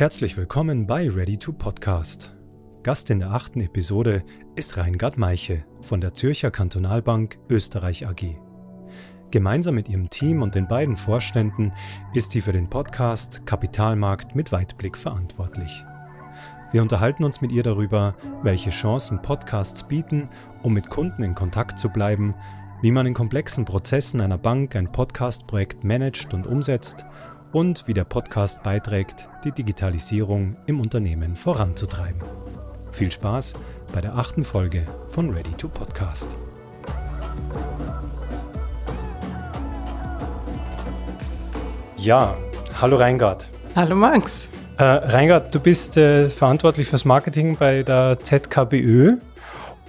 Herzlich willkommen bei Ready to Podcast. Gast in der achten Episode ist Reingard Meiche von der Zürcher Kantonalbank Österreich AG. Gemeinsam mit ihrem Team und den beiden Vorständen ist sie für den Podcast Kapitalmarkt mit Weitblick verantwortlich. Wir unterhalten uns mit ihr darüber, welche Chancen Podcasts bieten, um mit Kunden in Kontakt zu bleiben, wie man in komplexen Prozessen einer Bank ein Podcast-Projekt managt und umsetzt und wie der Podcast beiträgt, die Digitalisierung im Unternehmen voranzutreiben. Viel Spaß bei der achten Folge von Ready to Podcast. Ja, hallo Reingard. Hallo Max. Äh, Reingard, du bist äh, verantwortlich fürs Marketing bei der ZKBÖ.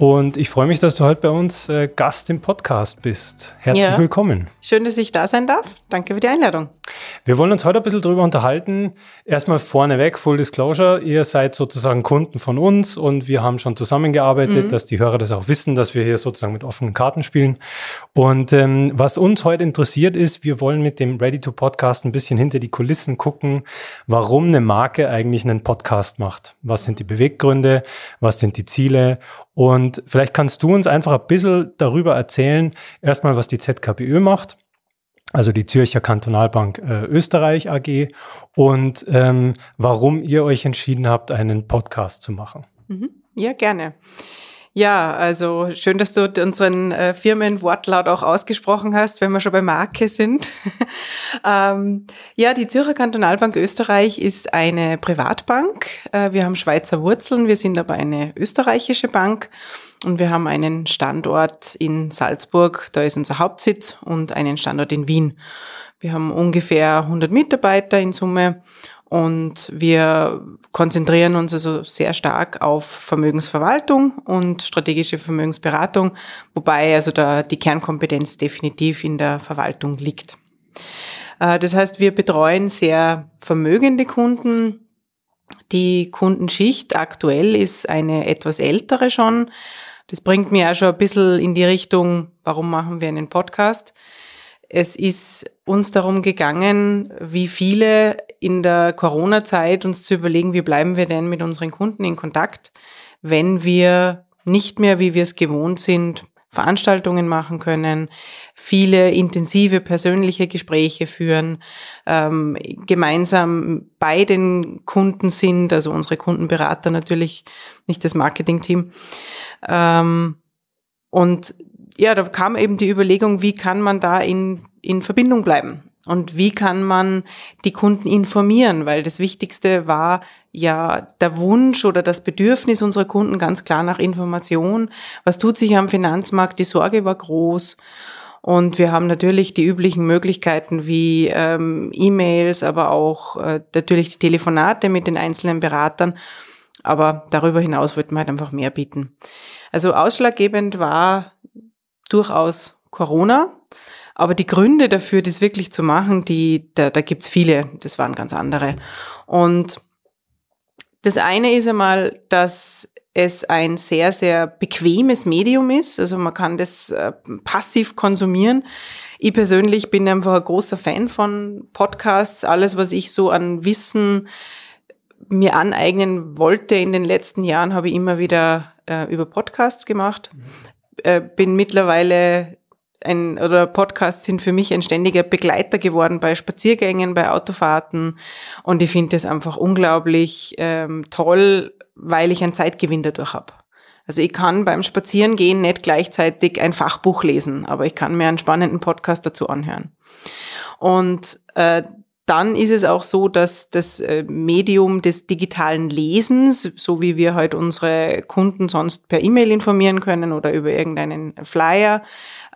Und ich freue mich, dass du heute bei uns äh, Gast im Podcast bist. Herzlich ja. willkommen. Schön, dass ich da sein darf. Danke für die Einladung. Wir wollen uns heute ein bisschen darüber unterhalten. Erstmal vorneweg, Full Disclosure, ihr seid sozusagen Kunden von uns und wir haben schon zusammengearbeitet, mhm. dass die Hörer das auch wissen, dass wir hier sozusagen mit offenen Karten spielen. Und ähm, was uns heute interessiert ist, wir wollen mit dem Ready to Podcast ein bisschen hinter die Kulissen gucken, warum eine Marke eigentlich einen Podcast macht. Was sind die Beweggründe? Was sind die Ziele? Und vielleicht kannst du uns einfach ein bisschen darüber erzählen, erstmal, was die ZKBÖ macht, also die Zürcher Kantonalbank äh, Österreich AG, und ähm, warum ihr euch entschieden habt, einen Podcast zu machen. Mhm. Ja, gerne. Ja, also schön, dass du unseren äh, Firmenwortlaut auch ausgesprochen hast, wenn wir schon bei Marke sind. ähm, ja, die Zürcher Kantonalbank Österreich ist eine Privatbank. Äh, wir haben Schweizer Wurzeln, wir sind aber eine österreichische Bank und wir haben einen Standort in Salzburg, da ist unser Hauptsitz, und einen Standort in Wien. Wir haben ungefähr 100 Mitarbeiter in Summe und wir konzentrieren uns also sehr stark auf Vermögensverwaltung und strategische Vermögensberatung, wobei also da die Kernkompetenz definitiv in der Verwaltung liegt. Äh, das heißt, wir betreuen sehr vermögende Kunden. Die Kundenschicht aktuell ist eine etwas ältere schon. Das bringt mir auch schon ein bisschen in die Richtung, warum machen wir einen Podcast? Es ist uns darum gegangen, wie viele in der Corona-Zeit uns zu überlegen, wie bleiben wir denn mit unseren Kunden in Kontakt, wenn wir nicht mehr, wie wir es gewohnt sind, Veranstaltungen machen können, viele intensive persönliche Gespräche führen, ähm, gemeinsam bei den Kunden sind, also unsere Kundenberater natürlich, nicht das Marketingteam. Ähm, und ja, da kam eben die Überlegung, wie kann man da in, in Verbindung bleiben? Und wie kann man die Kunden informieren? Weil das Wichtigste war ja der Wunsch oder das Bedürfnis unserer Kunden ganz klar nach Information. Was tut sich am Finanzmarkt? Die Sorge war groß. Und wir haben natürlich die üblichen Möglichkeiten wie ähm, E-Mails, aber auch äh, natürlich die Telefonate mit den einzelnen Beratern. Aber darüber hinaus wollten wir halt einfach mehr bieten. Also ausschlaggebend war durchaus Corona. Aber die Gründe dafür, das wirklich zu machen, die, da, da gibt's viele, das waren ganz andere. Und das eine ist einmal, dass es ein sehr, sehr bequemes Medium ist. Also man kann das äh, passiv konsumieren. Ich persönlich bin einfach ein großer Fan von Podcasts. Alles, was ich so an Wissen mir aneignen wollte in den letzten Jahren, habe ich immer wieder äh, über Podcasts gemacht. Äh, bin mittlerweile ein, oder Podcasts sind für mich ein ständiger Begleiter geworden bei Spaziergängen, bei Autofahrten. Und ich finde das einfach unglaublich ähm, toll, weil ich einen Zeitgewinn dadurch habe. Also ich kann beim Spazierengehen nicht gleichzeitig ein Fachbuch lesen, aber ich kann mir einen spannenden Podcast dazu anhören. Und äh, dann ist es auch so, dass das äh, Medium des digitalen Lesens, so wie wir heute unsere Kunden sonst per E-Mail informieren können oder über irgendeinen Flyer,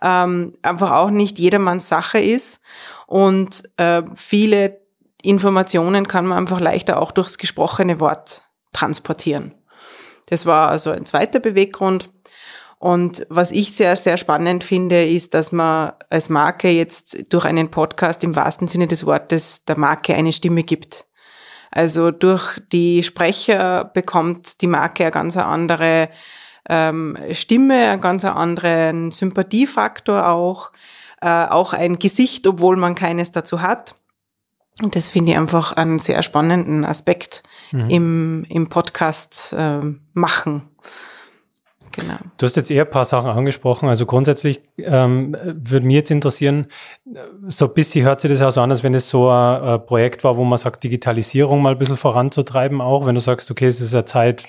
ähm, einfach auch nicht jedermanns Sache ist. Und äh, viele Informationen kann man einfach leichter auch durchs gesprochene Wort transportieren. Das war also ein zweiter Beweggrund. Und was ich sehr, sehr spannend finde, ist, dass man als Marke jetzt durch einen Podcast im wahrsten Sinne des Wortes der Marke eine Stimme gibt. Also durch die Sprecher bekommt die Marke eine ganz andere ähm, Stimme, einen ganz anderen Sympathiefaktor auch, äh, auch ein Gesicht, obwohl man keines dazu hat. Und das finde ich einfach einen sehr spannenden Aspekt mhm. im, im Podcast äh, machen. Genau. Du hast jetzt eher ein paar Sachen angesprochen. Also grundsätzlich ähm, würde mich jetzt interessieren, so ein bisschen hört sich das auch so an, als wenn es so ein, ein, Projekt war, wo man sagt, Digitalisierung mal ein bisschen voranzutreiben auch. Wenn du sagst, okay, es ist ja Zeit,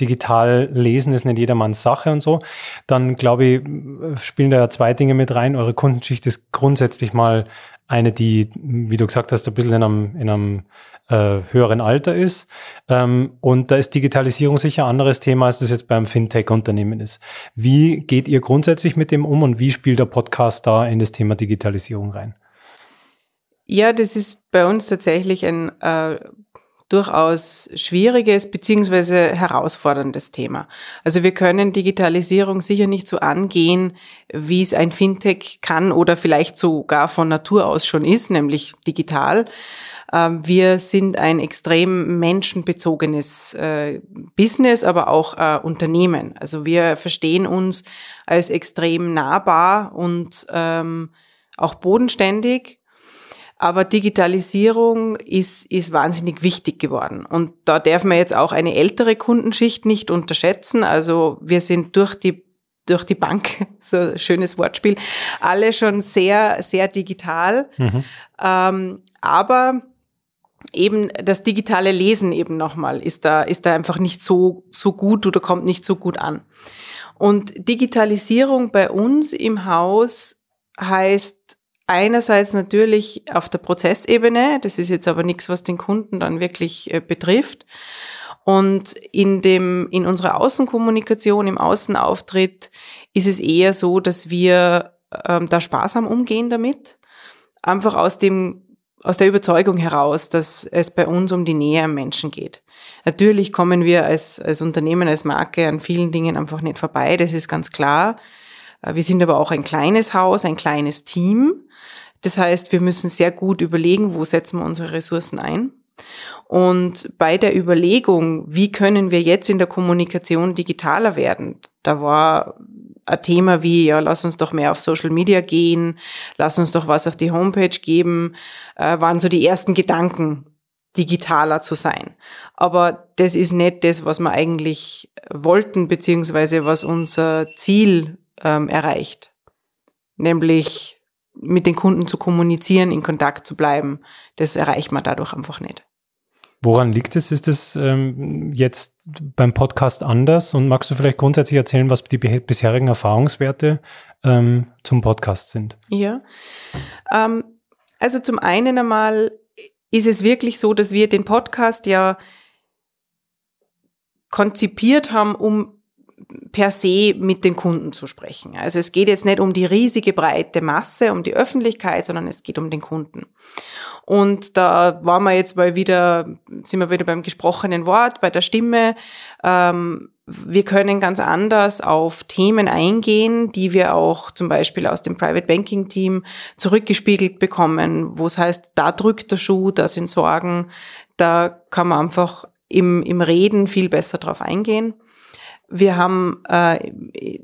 digital lesen ist nicht jedermanns Sache und so, dann glaube ich, spielen da ja zwei Dinge mit rein. Eure Kundenschicht ist grundsätzlich mal eine, die, wie du gesagt hast, ein bisschen in einem, in einem äh, höheren Alter ist. Ähm, und da ist Digitalisierung sicher ein anderes Thema, als das jetzt beim Fintech-Unternehmen ist. Wie geht ihr grundsätzlich mit dem um und wie spielt der Podcast da in das Thema Digitalisierung rein? Ja, das ist bei uns tatsächlich ein äh, durchaus schwieriges beziehungsweise herausforderndes Thema. Also wir können Digitalisierung sicher nicht so angehen, wie es ein Fintech kann oder vielleicht sogar von Natur aus schon ist, nämlich digital. Ähm, wir sind ein extrem menschenbezogenes äh, Business, aber auch äh, Unternehmen. Also wir verstehen uns als extrem nahbar und ähm, auch bodenständig aber Digitalisierung ist, ist wahnsinnig wichtig geworden. Und da darf man jetzt auch eine ältere Kundenschicht nicht unterschätzen. Also wir sind durch die durch die Bank, so ein schönes Wortspiel, alle schon sehr, sehr digital. Mhm. Ähm, aber eben das digitale Lesen eben nochmal ist da, ist da einfach nicht so, so gut oder kommt nicht so gut an. Und Digitalisierung bei uns im Haus heißt einerseits natürlich auf der Prozessebene, das ist jetzt aber nichts, was den Kunden dann wirklich äh, betrifft. Und in dem, in unserer Außenkommunikation, im Außenauftritt ist es eher so, dass wir ähm, da sparsam umgehen damit. Einfach aus dem, aus der Überzeugung heraus, dass es bei uns um die Nähe am Menschen geht. Natürlich kommen wir als, als Unternehmen, als Marke an vielen Dingen einfach nicht vorbei, das ist ganz klar. Äh, wir sind aber auch ein kleines Haus, ein kleines Team. Das heißt, wir müssen sehr gut überlegen, wo setzen wir unsere Ressourcen ein. Und bei der Überlegung, wie können wir jetzt in der Kommunikation digitaler werden, da war ein Thema wie, ja, lass uns doch mehr auf Social Media gehen, lass uns doch was auf die Homepage geben, äh, waren so die ersten Gedanken, digitaler zu sein. Aber das ist nicht das, was wir eigentlich wollten, beziehungsweise was unser Ziel ähm, erreicht. Nämlich mit den Kunden zu kommunizieren, in Kontakt zu bleiben. Das erreicht man dadurch einfach nicht. Woran liegt es? Ist es ähm, jetzt beim Podcast anders? Und magst du vielleicht grundsätzlich erzählen, was die bisherigen Erfahrungswerte ähm, zum Podcast sind? Ja. Ähm, also zum einen einmal ist es wirklich so, dass wir den Podcast ja konzipiert haben, um per se mit den Kunden zu sprechen. Also es geht jetzt nicht um die riesige breite Masse, um die Öffentlichkeit, sondern es geht um den Kunden. Und da waren wir jetzt mal wieder, sind wir wieder beim gesprochenen Wort, bei der Stimme. Ähm, wir können ganz anders auf Themen eingehen, die wir auch zum Beispiel aus dem Private Banking Team zurückgespiegelt bekommen, wo es heißt, da drückt der Schuh, da sind Sorgen, da kann man einfach im, im Reden viel besser drauf eingehen. Wir haben äh,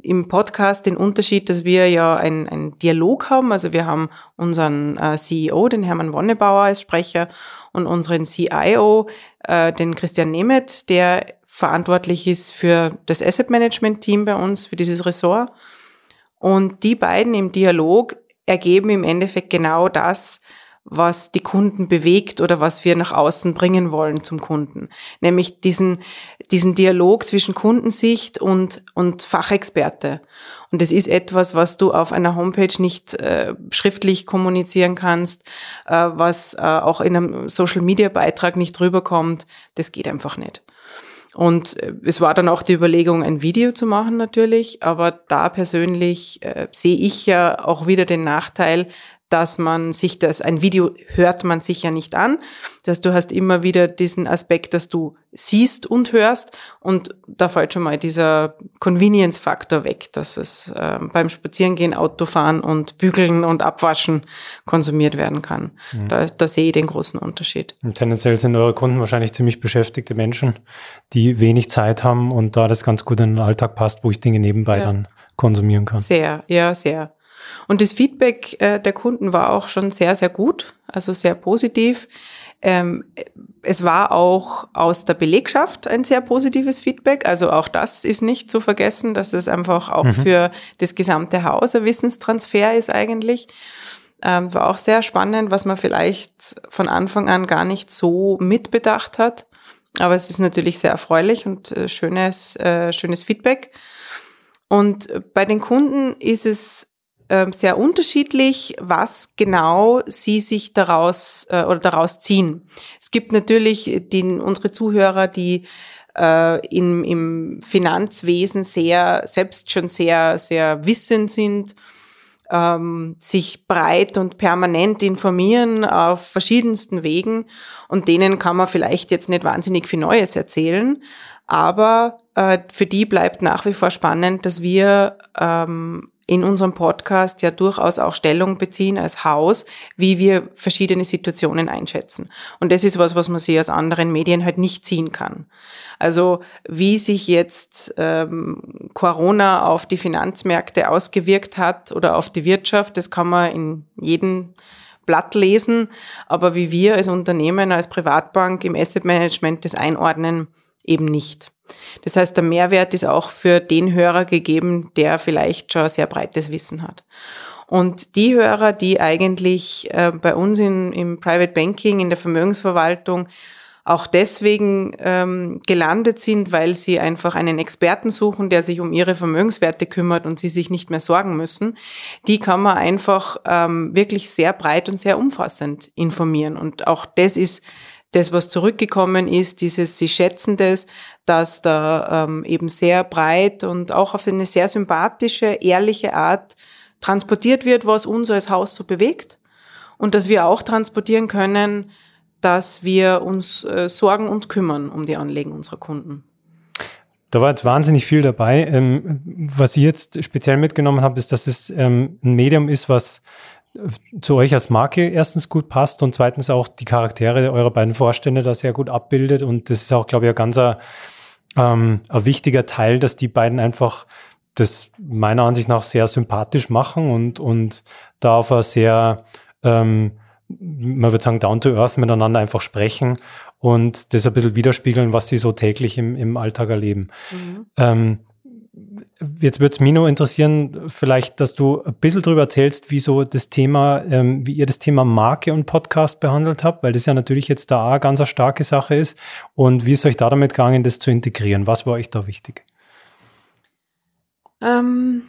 im Podcast den Unterschied, dass wir ja einen Dialog haben. Also wir haben unseren äh, CEO, den Hermann Wonnebauer als Sprecher und unseren CIO, äh, den Christian Nemeth, der verantwortlich ist für das Asset Management Team bei uns, für dieses Ressort. Und die beiden im Dialog ergeben im Endeffekt genau das, was die Kunden bewegt oder was wir nach außen bringen wollen zum Kunden. Nämlich diesen, diesen Dialog zwischen Kundensicht und, und Fachexperte. Und das ist etwas, was du auf einer Homepage nicht äh, schriftlich kommunizieren kannst, äh, was äh, auch in einem Social-Media-Beitrag nicht rüberkommt. Das geht einfach nicht. Und äh, es war dann auch die Überlegung, ein Video zu machen natürlich, aber da persönlich äh, sehe ich ja auch wieder den Nachteil, dass man sich das, ein Video hört man sich ja nicht an. Das heißt, du hast immer wieder diesen Aspekt, dass du siehst und hörst und da fällt schon mal dieser Convenience-Faktor weg, dass es äh, beim Spazierengehen, Autofahren und Bügeln und Abwaschen konsumiert werden kann. Mhm. Da, da sehe ich den großen Unterschied. Und tendenziell sind eure Kunden wahrscheinlich ziemlich beschäftigte Menschen, die wenig Zeit haben und da das ganz gut in den Alltag passt, wo ich Dinge nebenbei ja. dann konsumieren kann. Sehr, ja, sehr. Und das Feedback äh, der Kunden war auch schon sehr, sehr gut, also sehr positiv. Ähm, es war auch aus der Belegschaft ein sehr positives Feedback. Also auch das ist nicht zu vergessen, dass es einfach auch mhm. für das gesamte Haus ein Wissenstransfer ist eigentlich. Ähm, war auch sehr spannend, was man vielleicht von Anfang an gar nicht so mitbedacht hat. Aber es ist natürlich sehr erfreulich und äh, schönes, äh, schönes Feedback. Und bei den Kunden ist es sehr unterschiedlich, was genau sie sich daraus äh, oder daraus ziehen. Es gibt natürlich die, unsere Zuhörer, die äh, im, im Finanzwesen sehr, selbst schon sehr, sehr wissend sind, ähm, sich breit und permanent informieren auf verschiedensten Wegen und denen kann man vielleicht jetzt nicht wahnsinnig viel Neues erzählen, aber äh, für die bleibt nach wie vor spannend, dass wir ähm, in unserem Podcast ja durchaus auch Stellung beziehen als Haus, wie wir verschiedene Situationen einschätzen. Und das ist was, was man sich aus anderen Medien halt nicht ziehen kann. Also wie sich jetzt ähm, Corona auf die Finanzmärkte ausgewirkt hat oder auf die Wirtschaft, das kann man in jedem Blatt lesen. Aber wie wir als Unternehmen, als Privatbank im Asset Management das einordnen, eben nicht. Das heißt, der Mehrwert ist auch für den Hörer gegeben, der vielleicht schon sehr breites Wissen hat. Und die Hörer, die eigentlich äh, bei uns in, im Private Banking, in der Vermögensverwaltung auch deswegen ähm, gelandet sind, weil sie einfach einen Experten suchen, der sich um ihre Vermögenswerte kümmert und sie sich nicht mehr sorgen müssen, die kann man einfach ähm, wirklich sehr breit und sehr umfassend informieren. Und auch das ist das, was zurückgekommen ist, dieses, sie schätzen das, dass da ähm, eben sehr breit und auch auf eine sehr sympathische, ehrliche Art transportiert wird, was uns als Haus so bewegt und dass wir auch transportieren können, dass wir uns äh, sorgen und kümmern um die Anliegen unserer Kunden. Da war jetzt wahnsinnig viel dabei. Ähm, was ich jetzt speziell mitgenommen habe, ist, dass es ähm, ein Medium ist, was zu euch als Marke erstens gut passt und zweitens auch die Charaktere eurer beiden Vorstände da sehr gut abbildet. Und das ist auch, glaube ich, ein ganzer ähm, ein wichtiger Teil, dass die beiden einfach das meiner Ansicht nach sehr sympathisch machen und, und da auf eine sehr, ähm, man würde sagen, down to earth miteinander einfach sprechen und das ein bisschen widerspiegeln, was sie so täglich im, im Alltag erleben. Mhm. Ähm, Jetzt würde es nur interessieren, vielleicht, dass du ein bisschen darüber erzählst, wie so das Thema, ähm, wie ihr das Thema Marke und Podcast behandelt habt, weil das ja natürlich jetzt da eine ganz eine starke Sache ist. Und wie ist euch da damit gegangen, das zu integrieren? Was war euch da wichtig? Ähm,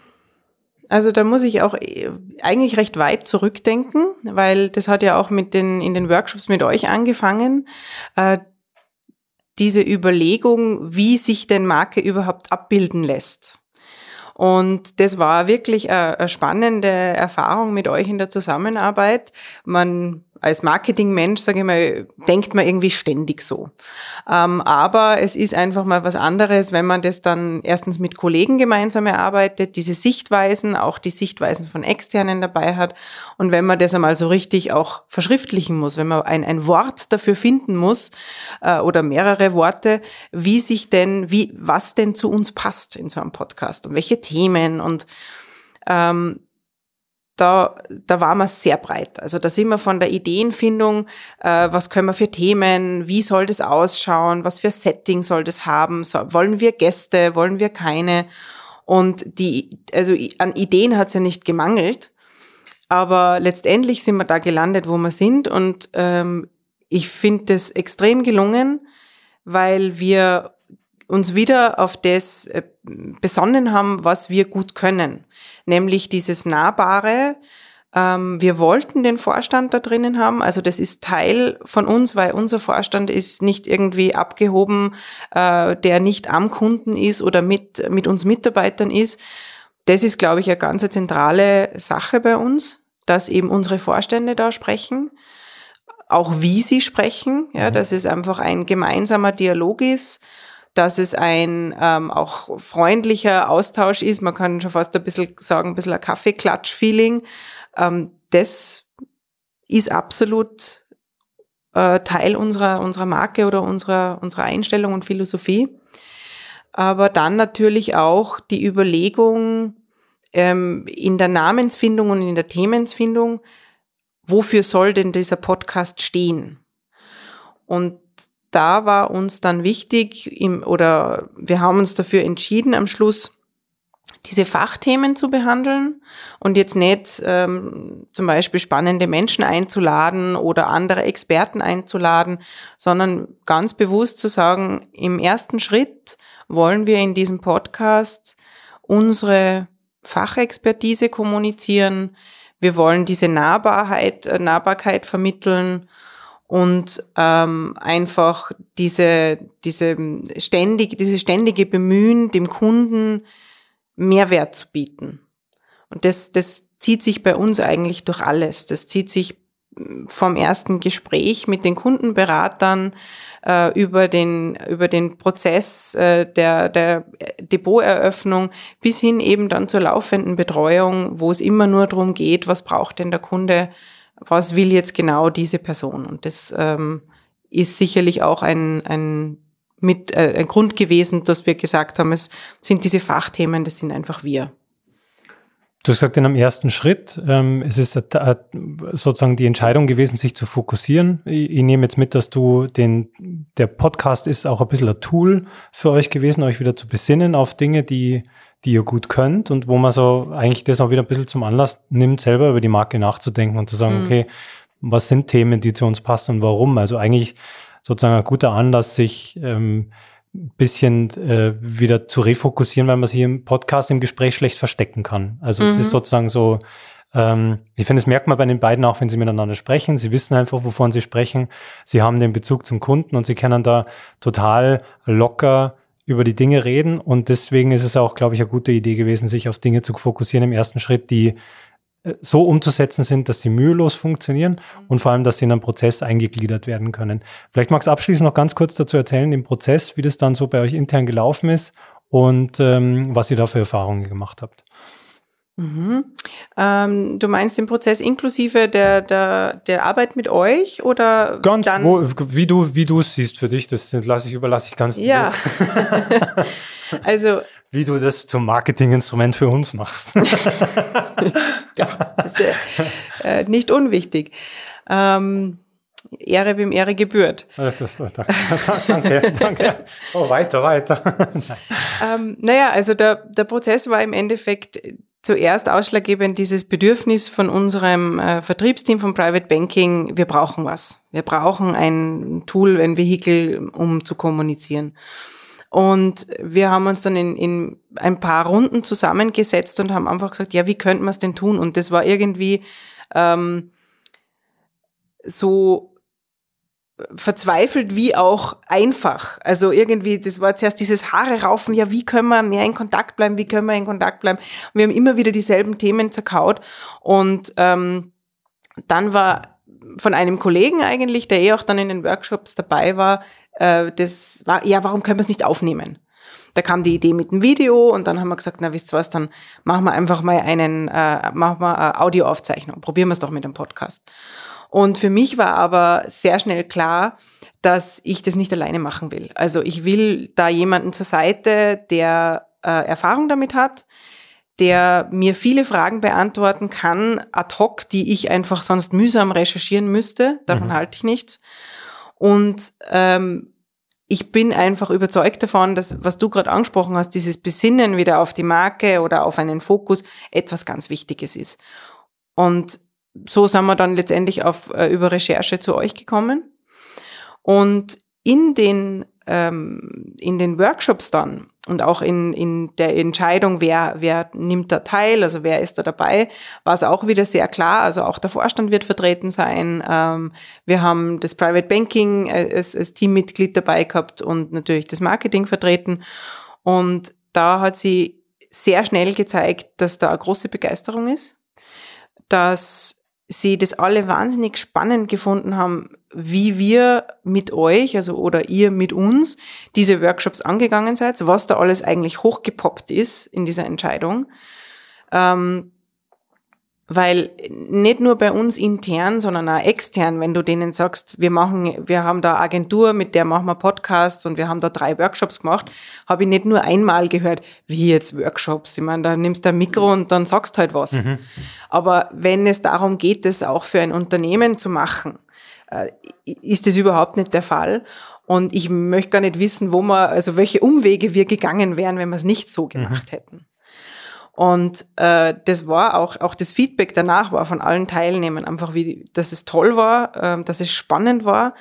also da muss ich auch äh, eigentlich recht weit zurückdenken, weil das hat ja auch mit den, in den Workshops mit euch angefangen. Äh, diese Überlegung, wie sich denn Marke überhaupt abbilden lässt. Und das war wirklich eine, spannende Erfahrung mit euch in der Zusammenarbeit. Man als Marketingmensch, sage ich mal, denkt man irgendwie ständig so. Ähm, aber es ist einfach mal was anderes, wenn man das dann erstens mit Kollegen gemeinsam erarbeitet, diese Sichtweisen, auch die Sichtweisen von Externen dabei hat. Und wenn man das einmal so richtig auch verschriftlichen muss, wenn man ein, ein Wort dafür finden muss äh, oder mehrere Worte, wie sich denn, wie, was denn zu uns passt in so einem Podcast und welche Themen und ähm, da, da war man sehr breit. Also da sind wir von der Ideenfindung, äh, was können wir für Themen, wie soll das ausschauen, was für Setting soll das haben, so, wollen wir Gäste, wollen wir keine. Und die, also an Ideen hat es ja nicht gemangelt, aber letztendlich sind wir da gelandet, wo wir sind. Und ähm, ich finde das extrem gelungen, weil wir uns wieder auf das äh, besonnen haben, was wir gut können, nämlich dieses Nahbare. Ähm, wir wollten den Vorstand da drinnen haben, also das ist Teil von uns, weil unser Vorstand ist nicht irgendwie abgehoben, äh, der nicht am Kunden ist oder mit, mit uns Mitarbeitern ist. Das ist, glaube ich, eine ganz zentrale Sache bei uns, dass eben unsere Vorstände da sprechen auch wie sie sprechen, ja, mhm. dass es einfach ein gemeinsamer Dialog ist dass es ein ähm, auch freundlicher Austausch ist. Man kann schon fast ein bisschen sagen, ein bisschen ein Kaffeeklatsch-Feeling. Ähm, das ist absolut äh, Teil unserer, unserer Marke oder unserer, unserer Einstellung und Philosophie. Aber dann natürlich auch die Überlegung, ähm, in der Namensfindung und in der Themensfindung, wofür soll denn dieser Podcast stehen? Und da war uns dann wichtig, im, oder wir haben uns dafür entschieden, am Schluss diese Fachthemen zu behandeln und jetzt nicht ähm, zum Beispiel spannende Menschen einzuladen oder andere Experten einzuladen, sondern ganz bewusst zu sagen, im ersten Schritt wollen wir in diesem Podcast unsere Fachexpertise kommunizieren. Wir wollen diese Nahbarkeit, äh, Nahbarkeit vermitteln und ähm, einfach diese, diese ständig, diese ständige Bemühen, dem Kunden Mehrwert zu bieten. Und das, das zieht sich bei uns eigentlich durch alles. Das zieht sich vom ersten Gespräch mit den Kundenberatern äh, über den über den Prozess äh, der der Depoteröffnung bis hin eben dann zur laufenden Betreuung, wo es immer nur darum geht, was braucht denn der Kunde was will jetzt genau diese Person? Und das ähm, ist sicherlich auch ein, ein, mit, äh, ein Grund gewesen, dass wir gesagt haben, es sind diese Fachthemen, das sind einfach wir. Du hast gesagt, in einem ersten Schritt, ähm, es ist sozusagen die Entscheidung gewesen, sich zu fokussieren. Ich, ich, nehme jetzt mit, dass du den, der Podcast ist auch ein bisschen ein Tool für euch gewesen, euch wieder zu besinnen auf Dinge, die, die ihr gut könnt und wo man so eigentlich das auch wieder ein bisschen zum Anlass nimmt, selber über die Marke nachzudenken und zu sagen, mhm. okay, was sind Themen, die zu uns passen und warum? Also eigentlich sozusagen ein guter Anlass, sich ähm, bisschen äh, wieder zu refokussieren, weil man sich im Podcast, im Gespräch schlecht verstecken kann. Also mhm. es ist mhm. sozusagen so, ähm, ich finde, es merkt man bei den beiden auch, wenn sie miteinander sprechen. Sie wissen einfach, wovon sie sprechen. Sie haben den Bezug zum Kunden und sie können da total locker über die Dinge reden. Und deswegen ist es auch, glaube ich, eine gute Idee gewesen, sich auf Dinge zu fokussieren im ersten Schritt, die so umzusetzen sind, dass sie mühelos funktionieren und vor allem, dass sie in einen Prozess eingegliedert werden können. Vielleicht magst du abschließend noch ganz kurz dazu erzählen, im Prozess, wie das dann so bei euch intern gelaufen ist und ähm, was ihr da für Erfahrungen gemacht habt. Mhm. Ähm, du meinst den Prozess inklusive der, der, der Arbeit mit euch oder ganz dann wo, wie du wie du es siehst für dich, das lasse ich überlasse ich ganz ja. also wie du das zum Marketinginstrument für uns machst. ja, das ist äh, nicht unwichtig. Ähm, Ehre wem Ehre gebührt. Das, das, danke, danke. Oh, weiter, weiter. ähm, naja, also der, der Prozess war im Endeffekt zuerst ausschlaggebend dieses Bedürfnis von unserem äh, Vertriebsteam von Private Banking, wir brauchen was. Wir brauchen ein Tool, ein Vehikel, um zu kommunizieren. Und wir haben uns dann in, in ein paar Runden zusammengesetzt und haben einfach gesagt, ja, wie könnten wir es denn tun? Und das war irgendwie ähm, so verzweifelt wie auch einfach. Also irgendwie, das war zuerst dieses Haare raufen, ja, wie können wir mehr in Kontakt bleiben, wie können wir in Kontakt bleiben? Und wir haben immer wieder dieselben Themen zerkaut. Und ähm, dann war von einem Kollegen eigentlich, der eh auch dann in den Workshops dabei war, äh, das war, ja, warum können wir es nicht aufnehmen? Da kam die Idee mit dem Video und dann haben wir gesagt, na wisst ihr was, dann machen wir einfach mal einen, äh, machen wir eine Audioaufzeichnung, probieren wir es doch mit dem Podcast. Und für mich war aber sehr schnell klar, dass ich das nicht alleine machen will. Also ich will da jemanden zur Seite, der äh, Erfahrung damit hat, der mir viele Fragen beantworten kann, ad hoc, die ich einfach sonst mühsam recherchieren müsste. Davon mhm. halte ich nichts. Und ähm, ich bin einfach überzeugt davon, dass, was du gerade angesprochen hast, dieses Besinnen wieder auf die Marke oder auf einen Fokus etwas ganz Wichtiges ist. Und so sind wir dann letztendlich auf, äh, über Recherche zu euch gekommen. Und in den, ähm, in den Workshops dann und auch in, in der Entscheidung, wer, wer nimmt da teil, also wer ist da dabei, war es auch wieder sehr klar. Also auch der Vorstand wird vertreten sein. Ähm, wir haben das Private Banking äh, als, als Teammitglied dabei gehabt und natürlich das Marketing vertreten. Und da hat sie sehr schnell gezeigt, dass da eine große Begeisterung ist, dass sie das alle wahnsinnig spannend gefunden haben, wie wir mit euch, also oder ihr mit uns, diese Workshops angegangen seid, was da alles eigentlich hochgepoppt ist in dieser Entscheidung. Ähm, weil nicht nur bei uns intern, sondern auch extern, wenn du denen sagst, wir machen, wir haben da Agentur, mit der machen wir Podcasts und wir haben da drei Workshops gemacht, habe ich nicht nur einmal gehört, wie jetzt Workshops. Ich meine, da nimmst du ein Mikro und dann sagst halt was. Mhm. Aber wenn es darum geht, das auch für ein Unternehmen zu machen, ist das überhaupt nicht der Fall. Und ich möchte gar nicht wissen, wo man, also welche Umwege wir gegangen wären, wenn wir es nicht so gemacht mhm. hätten. Und äh, das war auch, auch das Feedback danach war von allen Teilnehmern einfach, wie, dass es toll war, äh, dass es spannend war,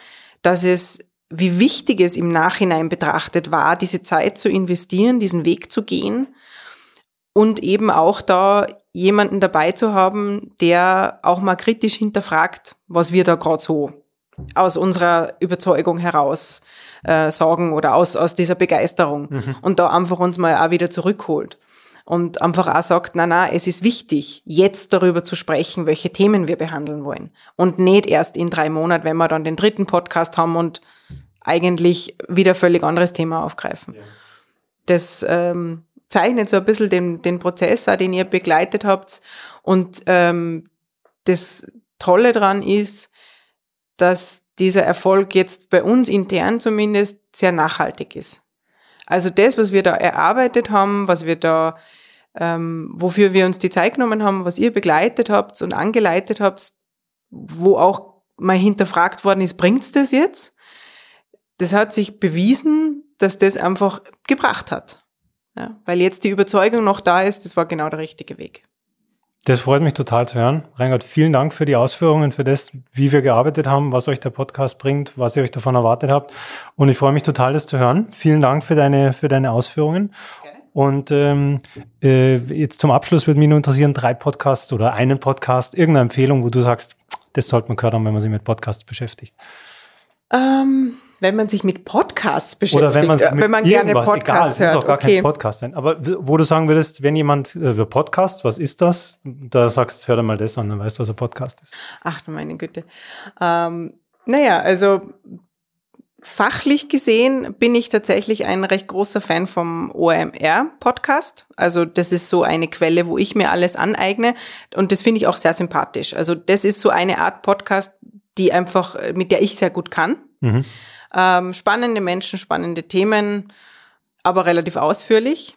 dass es, wie wichtig es im Nachhinein betrachtet war, diese Zeit zu investieren, diesen Weg zu gehen und eben auch da jemanden dabei zu haben, der auch mal kritisch hinterfragt, was wir da gerade so aus unserer Überzeugung heraus äh, sagen oder aus, aus dieser Begeisterung mhm. und da einfach uns mal auch wieder zurückholt und einfach auch sagt, na na, es ist wichtig, jetzt darüber zu sprechen, welche Themen wir behandeln wollen und nicht erst in drei Monaten, wenn wir dann den dritten Podcast haben und eigentlich wieder völlig anderes Thema aufgreifen. Ja. Das ähm, zeichnet so ein bisschen den, den Prozess, auch, den ihr begleitet habt und ähm, das Tolle dran ist, dass dieser Erfolg jetzt bei uns intern zumindest sehr nachhaltig ist. Also das, was wir da erarbeitet haben, was wir da ähm, wofür wir uns die Zeit genommen haben, was ihr begleitet habt und angeleitet habt, wo auch mal hinterfragt worden ist, bringt's das jetzt? Das hat sich bewiesen, dass das einfach gebracht hat. Ja, weil jetzt die Überzeugung noch da ist, das war genau der richtige Weg. Das freut mich total zu hören. Reingard, vielen Dank für die Ausführungen, für das, wie wir gearbeitet haben, was euch der Podcast bringt, was ihr euch davon erwartet habt. Und ich freue mich total, das zu hören. Vielen Dank für deine, für deine Ausführungen. Und ähm, äh, jetzt zum Abschluss würde mich nur interessieren, drei Podcasts oder einen Podcast, irgendeine Empfehlung, wo du sagst, das sollte man hören, wenn man sich mit Podcasts beschäftigt. Ähm, wenn man sich mit Podcasts beschäftigt, oder wenn mit wenn man gerne Podcasts egal, hört. muss auch gar okay. kein Podcast sein. Aber wo du sagen würdest, wenn jemand äh, Podcast, was ist das? Da sagst, hör dir mal das an, dann weißt du, was ein Podcast ist. Ach du meine Güte. Ähm, naja, also Fachlich gesehen bin ich tatsächlich ein recht großer Fan vom OMR-Podcast. Also das ist so eine Quelle, wo ich mir alles aneigne und das finde ich auch sehr sympathisch. Also das ist so eine Art Podcast, die einfach, mit der ich sehr gut kann. Mhm. Ähm, spannende Menschen, spannende Themen, aber relativ ausführlich.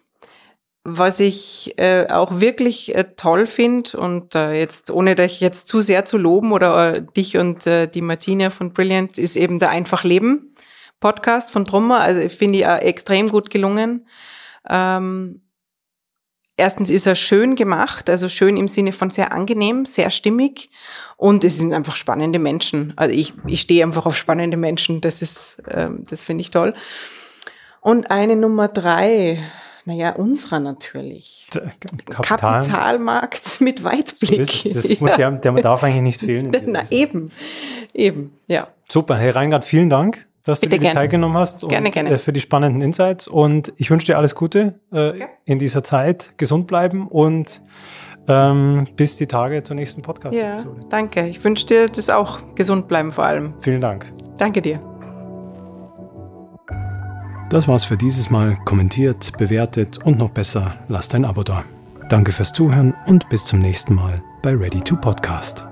Was ich äh, auch wirklich äh, toll finde und äh, jetzt, ohne dich jetzt zu sehr zu loben oder äh, dich und äh, die Martina von Brilliant, ist eben der Einfach Leben Podcast von Trummer. Also finde ich auch extrem gut gelungen. Ähm, erstens ist er schön gemacht, also schön im Sinne von sehr angenehm, sehr stimmig und es sind einfach spannende Menschen. Also ich, ich stehe einfach auf spannende Menschen, das ist, ähm, das finde ich toll. Und eine Nummer drei, naja, unserer natürlich. Kapital. Kapitalmarkt mit Weitblick. So das, ja. der, der darf eigentlich nicht fehlen. Na, eben, eben, ja. Super, Herr Reingard, vielen Dank, dass Bitte du dir teilgenommen hast gerne, und gerne. Äh, für die spannenden Insights. Und ich wünsche dir alles Gute äh, ja. in dieser Zeit, gesund bleiben und ähm, bis die Tage zur nächsten Podcast-Episode. Ja, danke. Ich wünsche dir das auch, gesund bleiben vor allem. Vielen Dank. Danke dir. Das war's für dieses Mal. Kommentiert, bewertet und noch besser, lasst ein Abo da. Danke fürs Zuhören und bis zum nächsten Mal bei Ready to Podcast.